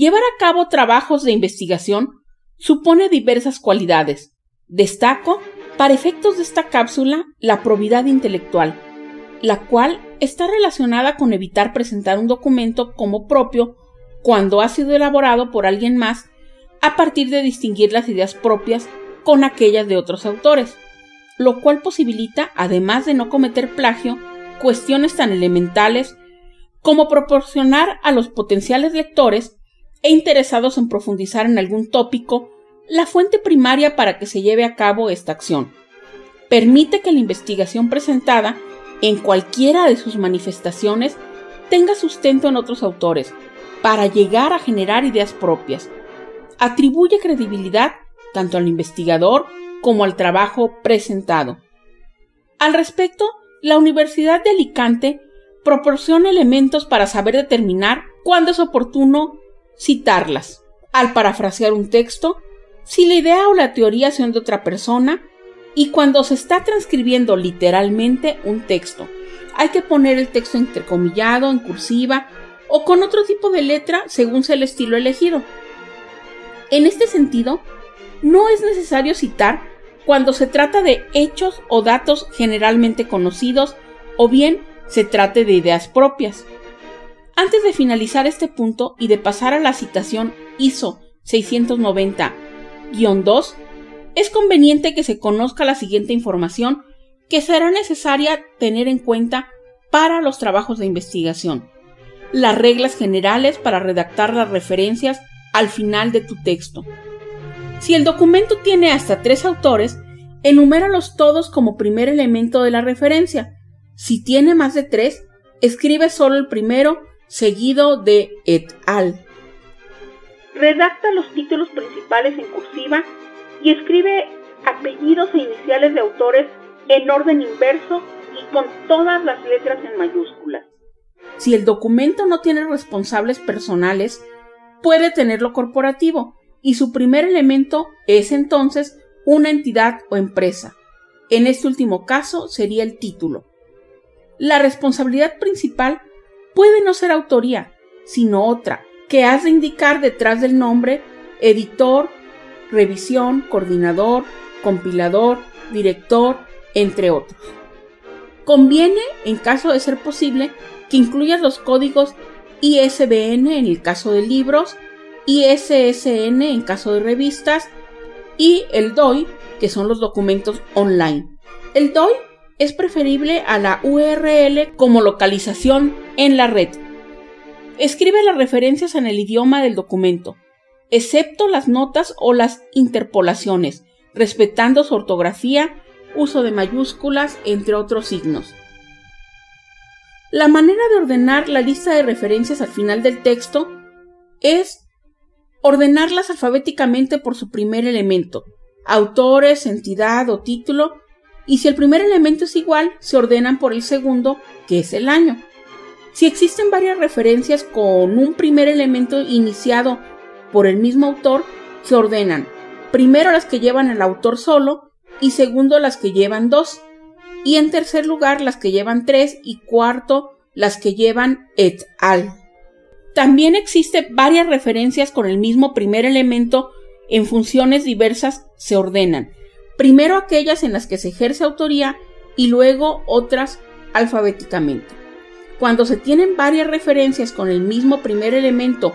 Llevar a cabo trabajos de investigación supone diversas cualidades. Destaco, para efectos de esta cápsula, la probidad intelectual, la cual está relacionada con evitar presentar un documento como propio cuando ha sido elaborado por alguien más a partir de distinguir las ideas propias con aquellas de otros autores, lo cual posibilita, además de no cometer plagio, cuestiones tan elementales como proporcionar a los potenciales lectores e interesados en profundizar en algún tópico la fuente primaria para que se lleve a cabo esta acción. Permite que la investigación presentada, en cualquiera de sus manifestaciones, tenga sustento en otros autores, para llegar a generar ideas propias. Atribuye credibilidad tanto al investigador como al trabajo presentado. Al respecto, la Universidad de Alicante proporciona elementos para saber determinar cuándo es oportuno citarlas. Al parafrasear un texto, si la idea o la teoría son de otra persona, y cuando se está transcribiendo literalmente un texto. Hay que poner el texto entrecomillado, en cursiva o con otro tipo de letra según sea el estilo elegido. En este sentido, no es necesario citar cuando se trata de hechos o datos generalmente conocidos o bien se trate de ideas propias. Antes de finalizar este punto y de pasar a la citación ISO 690-2, es conveniente que se conozca la siguiente información que será necesaria tener en cuenta para los trabajos de investigación. Las reglas generales para redactar las referencias al final de tu texto. Si el documento tiene hasta tres autores, enuméralos todos como primer elemento de la referencia. Si tiene más de tres, escribe solo el primero seguido de et al. Redacta los títulos principales en cursiva y escribe apellidos e iniciales de autores en orden inverso y con todas las letras en mayúsculas. Si el documento no tiene responsables personales, puede tenerlo corporativo y su primer elemento es entonces una entidad o empresa. En este último caso sería el título. La responsabilidad principal puede no ser autoría, sino otra, que has de indicar detrás del nombre editor, revisión, coordinador, compilador, director, entre otros. Conviene, en caso de ser posible, que incluyas los códigos ISBN en el caso de libros, ISSN en caso de revistas y el DOI, que son los documentos online. El DOI es preferible a la URL como localización en la red. Escribe las referencias en el idioma del documento, excepto las notas o las interpolaciones, respetando su ortografía, uso de mayúsculas, entre otros signos. La manera de ordenar la lista de referencias al final del texto es ordenarlas alfabéticamente por su primer elemento, autores, entidad o título, y si el primer elemento es igual, se ordenan por el segundo, que es el año. Si existen varias referencias con un primer elemento iniciado por el mismo autor, se ordenan primero las que llevan el autor solo y segundo las que llevan dos, y en tercer lugar las que llevan tres y cuarto las que llevan et al. También existen varias referencias con el mismo primer elemento en funciones diversas se ordenan primero aquellas en las que se ejerce autoría y luego otras alfabéticamente. Cuando se tienen varias referencias con el mismo primer elemento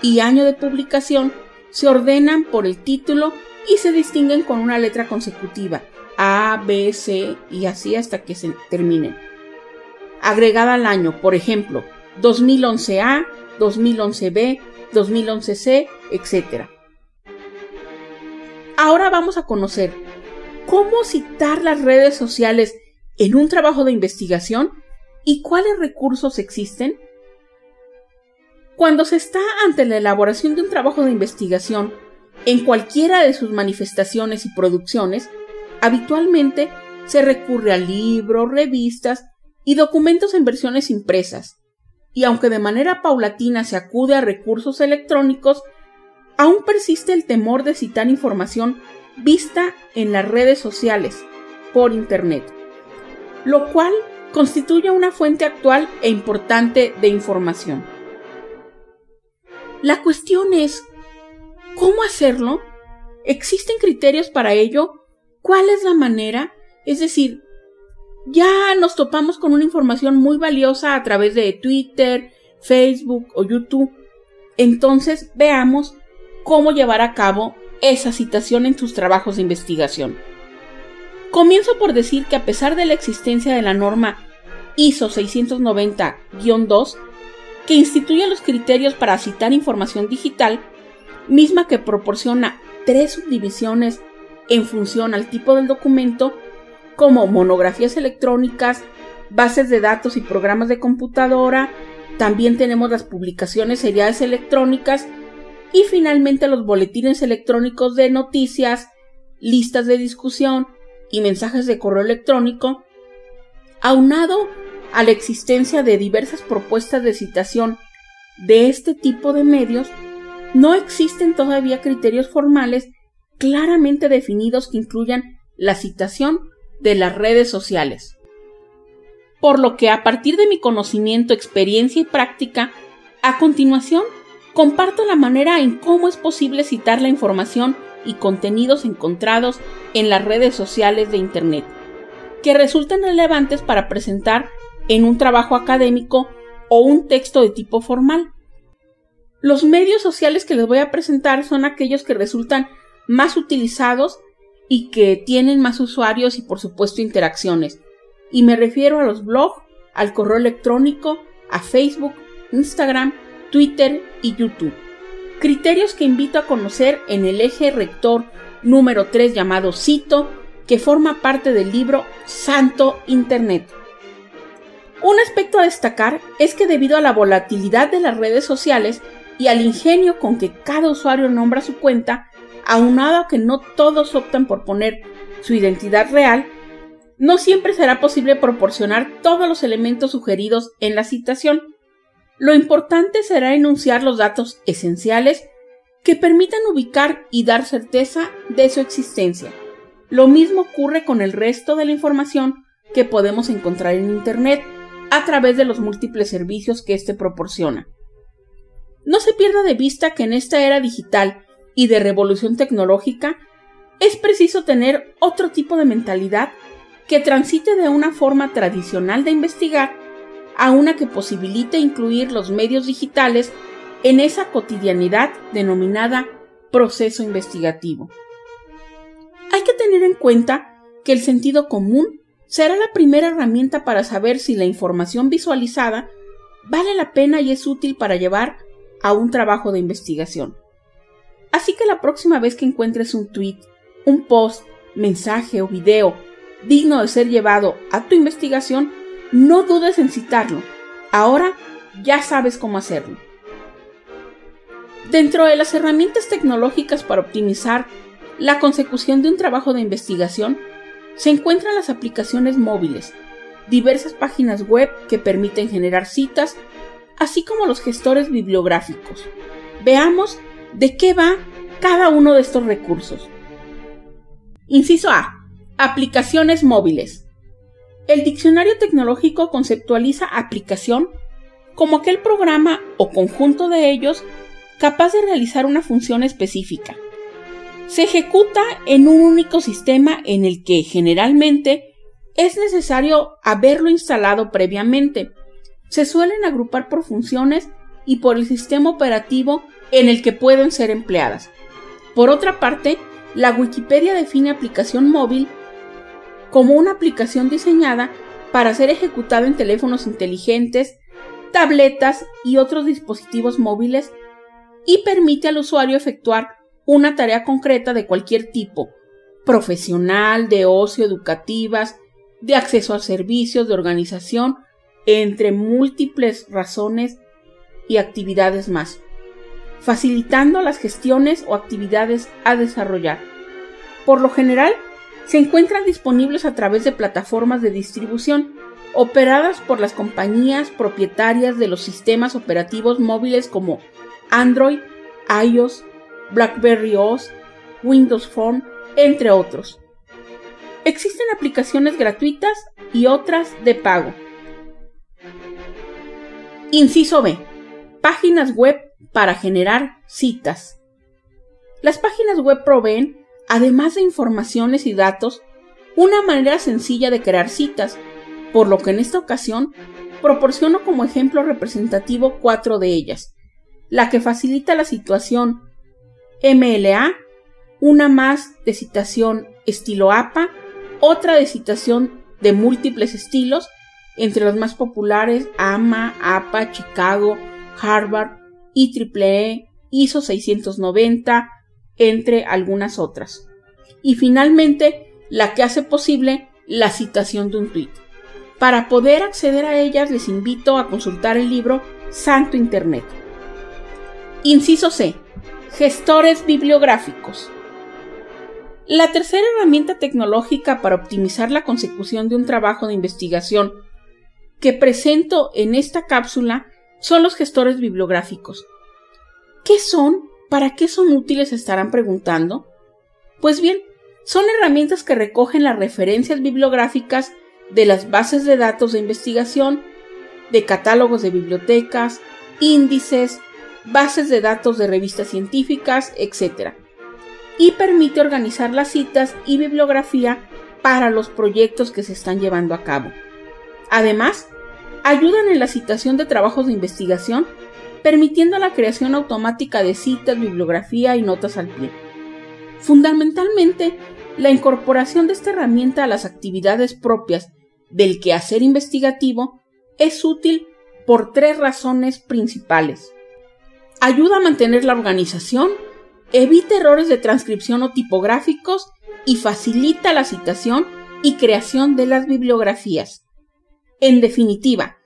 y año de publicación, se ordenan por el título y se distinguen con una letra consecutiva, A, B, C y así hasta que se terminen. Agregada al año, por ejemplo, 2011A, 2011B, 2011C, etc. Ahora vamos a conocer cómo citar las redes sociales en un trabajo de investigación y cuáles recursos existen. Cuando se está ante la elaboración de un trabajo de investigación, en cualquiera de sus manifestaciones y producciones, habitualmente se recurre a libros, revistas y documentos en versiones impresas, y aunque de manera paulatina se acude a recursos electrónicos, aún persiste el temor de citar información vista en las redes sociales, por Internet, lo cual constituye una fuente actual e importante de información. La cuestión es, ¿cómo hacerlo? ¿Existen criterios para ello? ¿Cuál es la manera? Es decir, ya nos topamos con una información muy valiosa a través de Twitter, Facebook o YouTube. Entonces veamos cómo llevar a cabo esa citación en sus trabajos de investigación. Comienzo por decir que a pesar de la existencia de la norma ISO 690-2, que instituye los criterios para citar información digital, misma que proporciona tres subdivisiones en función al tipo del documento, como monografías electrónicas, bases de datos y programas de computadora, también tenemos las publicaciones seriales electrónicas y finalmente los boletines electrónicos de noticias, listas de discusión y mensajes de correo electrónico, aunado a la existencia de diversas propuestas de citación de este tipo de medios, no existen todavía criterios formales claramente definidos que incluyan la citación de las redes sociales. Por lo que a partir de mi conocimiento, experiencia y práctica, a continuación comparto la manera en cómo es posible citar la información y contenidos encontrados en las redes sociales de Internet, que resultan relevantes para presentar en un trabajo académico o un texto de tipo formal. Los medios sociales que les voy a presentar son aquellos que resultan más utilizados y que tienen más usuarios y por supuesto interacciones. Y me refiero a los blogs, al correo electrónico, a Facebook, Instagram, Twitter y YouTube. Criterios que invito a conocer en el eje rector número 3 llamado CITO, que forma parte del libro Santo Internet. Un aspecto a destacar es que debido a la volatilidad de las redes sociales y al ingenio con que cada usuario nombra su cuenta, aunado a que no todos optan por poner su identidad real, no siempre será posible proporcionar todos los elementos sugeridos en la citación. Lo importante será enunciar los datos esenciales que permitan ubicar y dar certeza de su existencia. Lo mismo ocurre con el resto de la información que podemos encontrar en Internet a través de los múltiples servicios que éste proporciona. No se pierda de vista que en esta era digital y de revolución tecnológica, es preciso tener otro tipo de mentalidad que transite de una forma tradicional de investigar a una que posibilite incluir los medios digitales en esa cotidianidad denominada proceso investigativo. Hay que tener en cuenta que el sentido común será la primera herramienta para saber si la información visualizada vale la pena y es útil para llevar a un trabajo de investigación. Así que la próxima vez que encuentres un tweet, un post, mensaje o video digno de ser llevado a tu investigación, no dudes en citarlo. Ahora ya sabes cómo hacerlo. Dentro de las herramientas tecnológicas para optimizar la consecución de un trabajo de investigación, se encuentran las aplicaciones móviles, diversas páginas web que permiten generar citas, así como los gestores bibliográficos. Veamos de qué va cada uno de estos recursos. Inciso A. Aplicaciones móviles. El diccionario tecnológico conceptualiza aplicación como aquel programa o conjunto de ellos capaz de realizar una función específica. Se ejecuta en un único sistema en el que generalmente es necesario haberlo instalado previamente. Se suelen agrupar por funciones y por el sistema operativo en el que pueden ser empleadas. Por otra parte, la Wikipedia define aplicación móvil como una aplicación diseñada para ser ejecutada en teléfonos inteligentes, tabletas y otros dispositivos móviles y permite al usuario efectuar una tarea concreta de cualquier tipo, profesional, de ocio, educativas, de acceso a servicios, de organización, entre múltiples razones y actividades más, facilitando las gestiones o actividades a desarrollar. Por lo general, se encuentran disponibles a través de plataformas de distribución operadas por las compañías propietarias de los sistemas operativos móviles como Android, iOS, BlackBerry OS, Windows Phone, entre otros. Existen aplicaciones gratuitas y otras de pago. Inciso B. Páginas web para generar citas. Las páginas web proveen, además de informaciones y datos, una manera sencilla de crear citas, por lo que en esta ocasión proporciono como ejemplo representativo cuatro de ellas, la que facilita la situación MLA, una más de citación estilo APA, otra de citación de múltiples estilos, entre los más populares AMA, APA, Chicago, Harvard, IEEE, ISO 690, entre algunas otras. Y finalmente, la que hace posible la citación de un tweet. Para poder acceder a ellas les invito a consultar el libro Santo Internet. Inciso C. Gestores bibliográficos. La tercera herramienta tecnológica para optimizar la consecución de un trabajo de investigación que presento en esta cápsula son los gestores bibliográficos. ¿Qué son? ¿Para qué son útiles? estarán preguntando. Pues bien, son herramientas que recogen las referencias bibliográficas de las bases de datos de investigación, de catálogos de bibliotecas, índices, bases de datos de revistas científicas, etc y permite organizar las citas y bibliografía para los proyectos que se están llevando a cabo. Además, ayudan en la citación de trabajos de investigación, permitiendo la creación automática de citas, bibliografía y notas al pie. Fundamentalmente, la incorporación de esta herramienta a las actividades propias del quehacer investigativo es útil por tres razones principales. Ayuda a mantener la organización evita errores de transcripción o tipográficos y facilita la citación y creación de las bibliografías. En definitiva,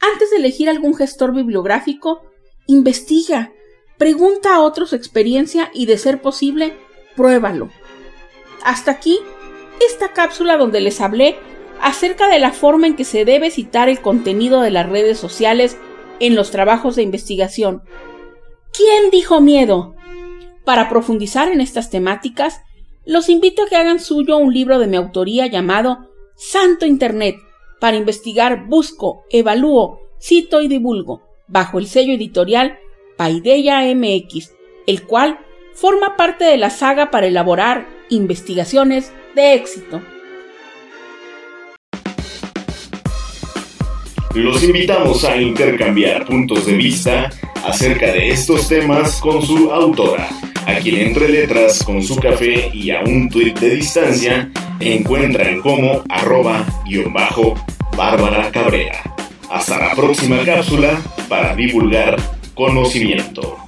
antes de elegir algún gestor bibliográfico, investiga, pregunta a otros experiencia y, de ser posible, pruébalo. Hasta aquí, esta cápsula donde les hablé acerca de la forma en que se debe citar el contenido de las redes sociales en los trabajos de investigación. ¿Quién dijo miedo? Para profundizar en estas temáticas, los invito a que hagan suyo un libro de mi autoría llamado Santo Internet, para investigar, busco, evalúo, cito y divulgo, bajo el sello editorial Paideia MX, el cual forma parte de la saga para elaborar investigaciones de éxito. Los invitamos a intercambiar puntos de vista acerca de estos temas con su autora a quien entre letras con su café y a un tuit de distancia encuentran como arroba guion bajo Bárbara Cabrera. Hasta la próxima cápsula para divulgar conocimiento.